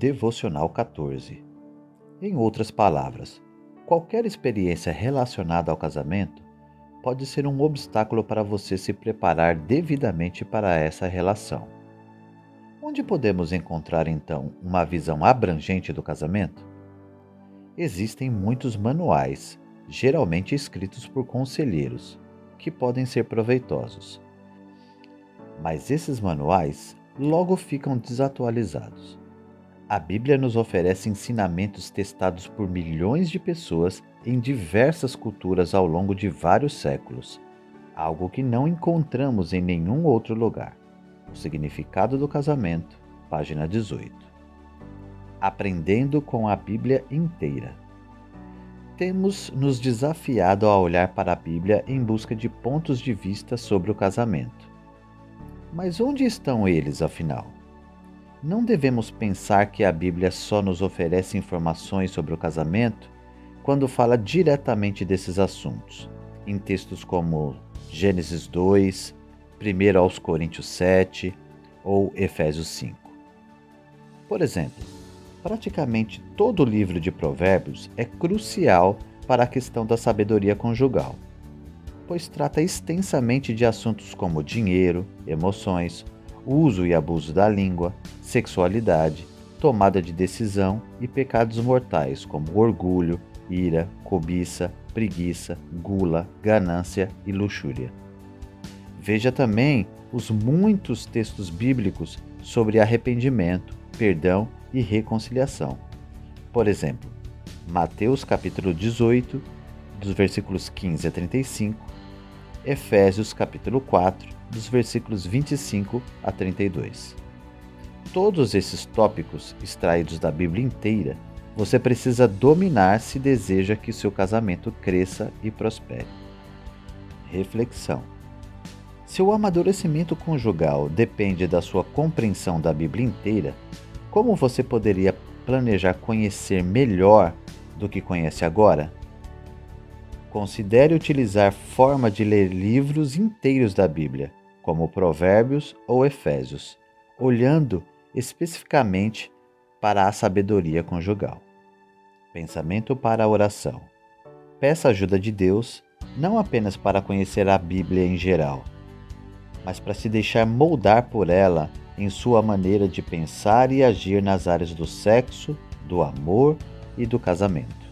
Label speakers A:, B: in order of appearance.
A: Devocional 14. Em outras palavras, qualquer experiência relacionada ao casamento pode ser um obstáculo para você se preparar devidamente para essa relação. Onde podemos encontrar então uma visão abrangente do casamento? Existem muitos manuais, geralmente escritos por conselheiros, que podem ser proveitosos. Mas esses manuais logo ficam desatualizados. A Bíblia nos oferece ensinamentos testados por milhões de pessoas em diversas culturas ao longo de vários séculos, algo que não encontramos em nenhum outro lugar. O significado do casamento, página 18. Aprendendo com a Bíblia inteira. Temos nos desafiado a olhar para a Bíblia em busca de pontos de vista sobre o casamento. Mas onde estão eles, afinal? Não devemos pensar que a Bíblia só nos oferece informações sobre o casamento quando fala diretamente desses assuntos, em textos como Gênesis 2, 1 aos Coríntios 7 ou Efésios 5. Por exemplo, praticamente todo o livro de Provérbios é crucial para a questão da sabedoria conjugal, pois trata extensamente de assuntos como dinheiro, emoções, uso e abuso da língua, sexualidade, tomada de decisão e pecados mortais como orgulho, ira, cobiça, preguiça, gula, ganância e luxúria. Veja também os muitos textos bíblicos sobre arrependimento, perdão e reconciliação. Por exemplo, Mateus capítulo 18, dos versículos 15 a 35, Efésios capítulo 4, dos versículos 25 a 32. Todos esses tópicos extraídos da Bíblia inteira, você precisa dominar se deseja que seu casamento cresça e prospere. Reflexão: Se o amadurecimento conjugal depende da sua compreensão da Bíblia inteira, como você poderia planejar conhecer melhor do que conhece agora? Considere utilizar forma de ler livros inteiros da Bíblia, como Provérbios ou Efésios, olhando especificamente para a sabedoria conjugal. Pensamento para a oração. Peça ajuda de Deus não apenas para conhecer a Bíblia em geral, mas para se deixar moldar por ela em sua maneira de pensar e agir nas áreas do sexo, do amor e do casamento.